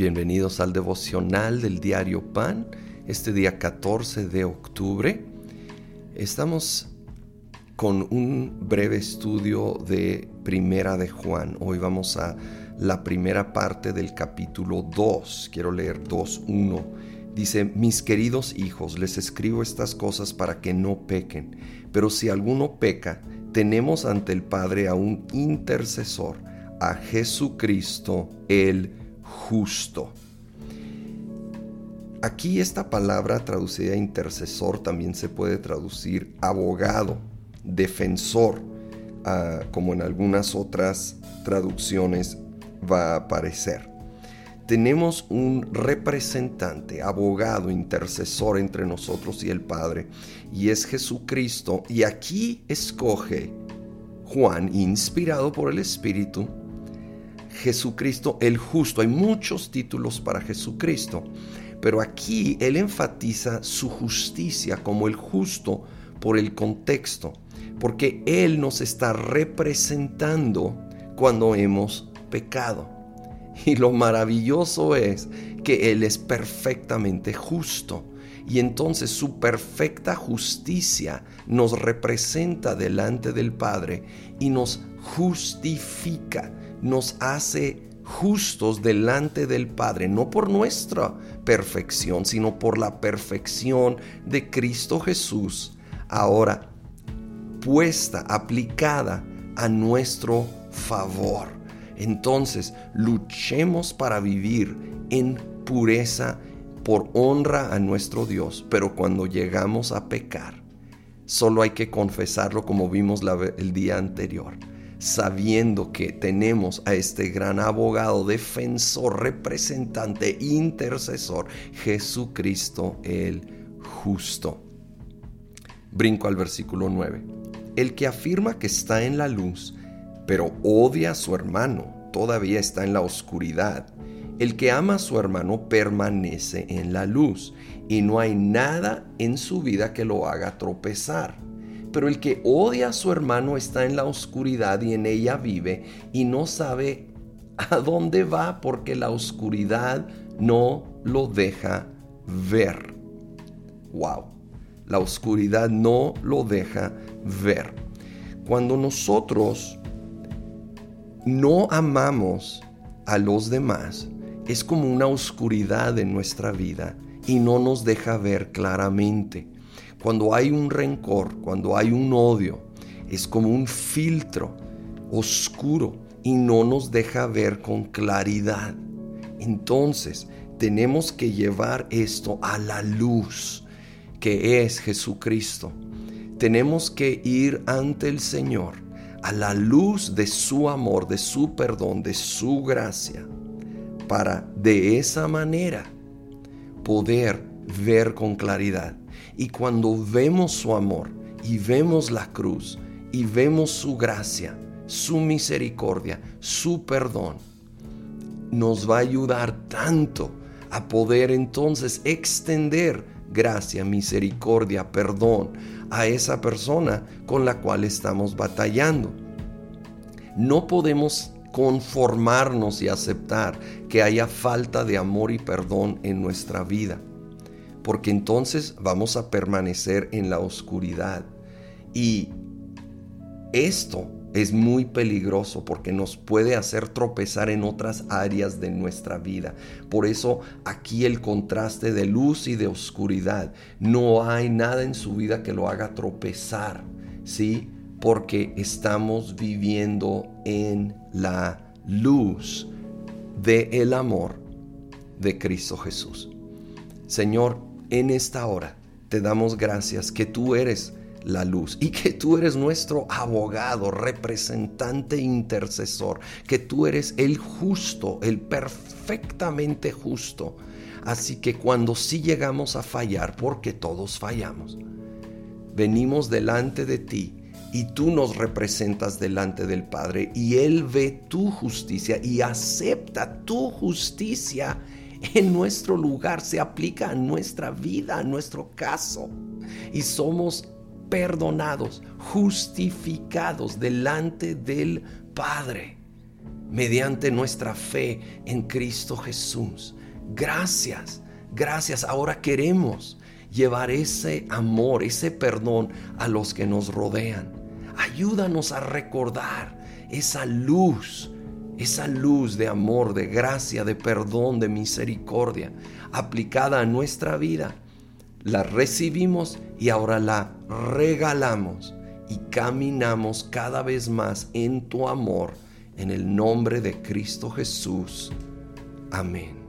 Bienvenidos al devocional del diario Pan, este día 14 de octubre. Estamos con un breve estudio de Primera de Juan. Hoy vamos a la primera parte del capítulo 2. Quiero leer 2.1. Dice, mis queridos hijos, les escribo estas cosas para que no pequen, pero si alguno peca, tenemos ante el Padre a un intercesor, a Jesucristo el justo. Aquí esta palabra traducida intercesor también se puede traducir abogado, defensor, ah, como en algunas otras traducciones va a aparecer. Tenemos un representante, abogado, intercesor entre nosotros y el Padre, y es Jesucristo. Y aquí escoge Juan, inspirado por el Espíritu, Jesucristo el justo. Hay muchos títulos para Jesucristo, pero aquí él enfatiza su justicia como el justo por el contexto, porque Él nos está representando cuando hemos pecado. Y lo maravilloso es que Él es perfectamente justo. Y entonces su perfecta justicia nos representa delante del Padre y nos justifica nos hace justos delante del Padre, no por nuestra perfección, sino por la perfección de Cristo Jesús, ahora puesta, aplicada a nuestro favor. Entonces, luchemos para vivir en pureza por honra a nuestro Dios, pero cuando llegamos a pecar, solo hay que confesarlo como vimos el día anterior sabiendo que tenemos a este gran abogado, defensor, representante, intercesor, Jesucristo el justo. Brinco al versículo 9. El que afirma que está en la luz, pero odia a su hermano, todavía está en la oscuridad. El que ama a su hermano permanece en la luz y no hay nada en su vida que lo haga tropezar. Pero el que odia a su hermano está en la oscuridad y en ella vive y no sabe a dónde va porque la oscuridad no lo deja ver. Wow. La oscuridad no lo deja ver. Cuando nosotros no amamos a los demás, es como una oscuridad en nuestra vida y no nos deja ver claramente. Cuando hay un rencor, cuando hay un odio, es como un filtro oscuro y no nos deja ver con claridad. Entonces, tenemos que llevar esto a la luz, que es Jesucristo. Tenemos que ir ante el Señor a la luz de su amor, de su perdón, de su gracia, para de esa manera poder ver con claridad. Y cuando vemos su amor y vemos la cruz y vemos su gracia, su misericordia, su perdón, nos va a ayudar tanto a poder entonces extender gracia, misericordia, perdón a esa persona con la cual estamos batallando. No podemos conformarnos y aceptar que haya falta de amor y perdón en nuestra vida porque entonces vamos a permanecer en la oscuridad. Y esto es muy peligroso porque nos puede hacer tropezar en otras áreas de nuestra vida. Por eso aquí el contraste de luz y de oscuridad. No hay nada en su vida que lo haga tropezar, ¿sí? Porque estamos viviendo en la luz del el amor de Cristo Jesús. Señor, en esta hora te damos gracias que tú eres la luz y que tú eres nuestro abogado, representante, intercesor, que tú eres el justo, el perfectamente justo. Así que cuando sí llegamos a fallar, porque todos fallamos, venimos delante de ti y tú nos representas delante del Padre y Él ve tu justicia y acepta tu justicia en nuestro lugar, se aplica a nuestra vida, a nuestro caso. Y somos perdonados, justificados delante del Padre. mediante nuestra fe en Cristo Jesús. Gracias, gracias. Ahora queremos llevar ese amor, ese perdón a los que nos rodean. Ayúdanos a recordar esa luz, esa luz de amor, de gracia, de perdón, de misericordia aplicada a nuestra vida. La recibimos y ahora la regalamos y caminamos cada vez más en tu amor, en el nombre de Cristo Jesús. Amén.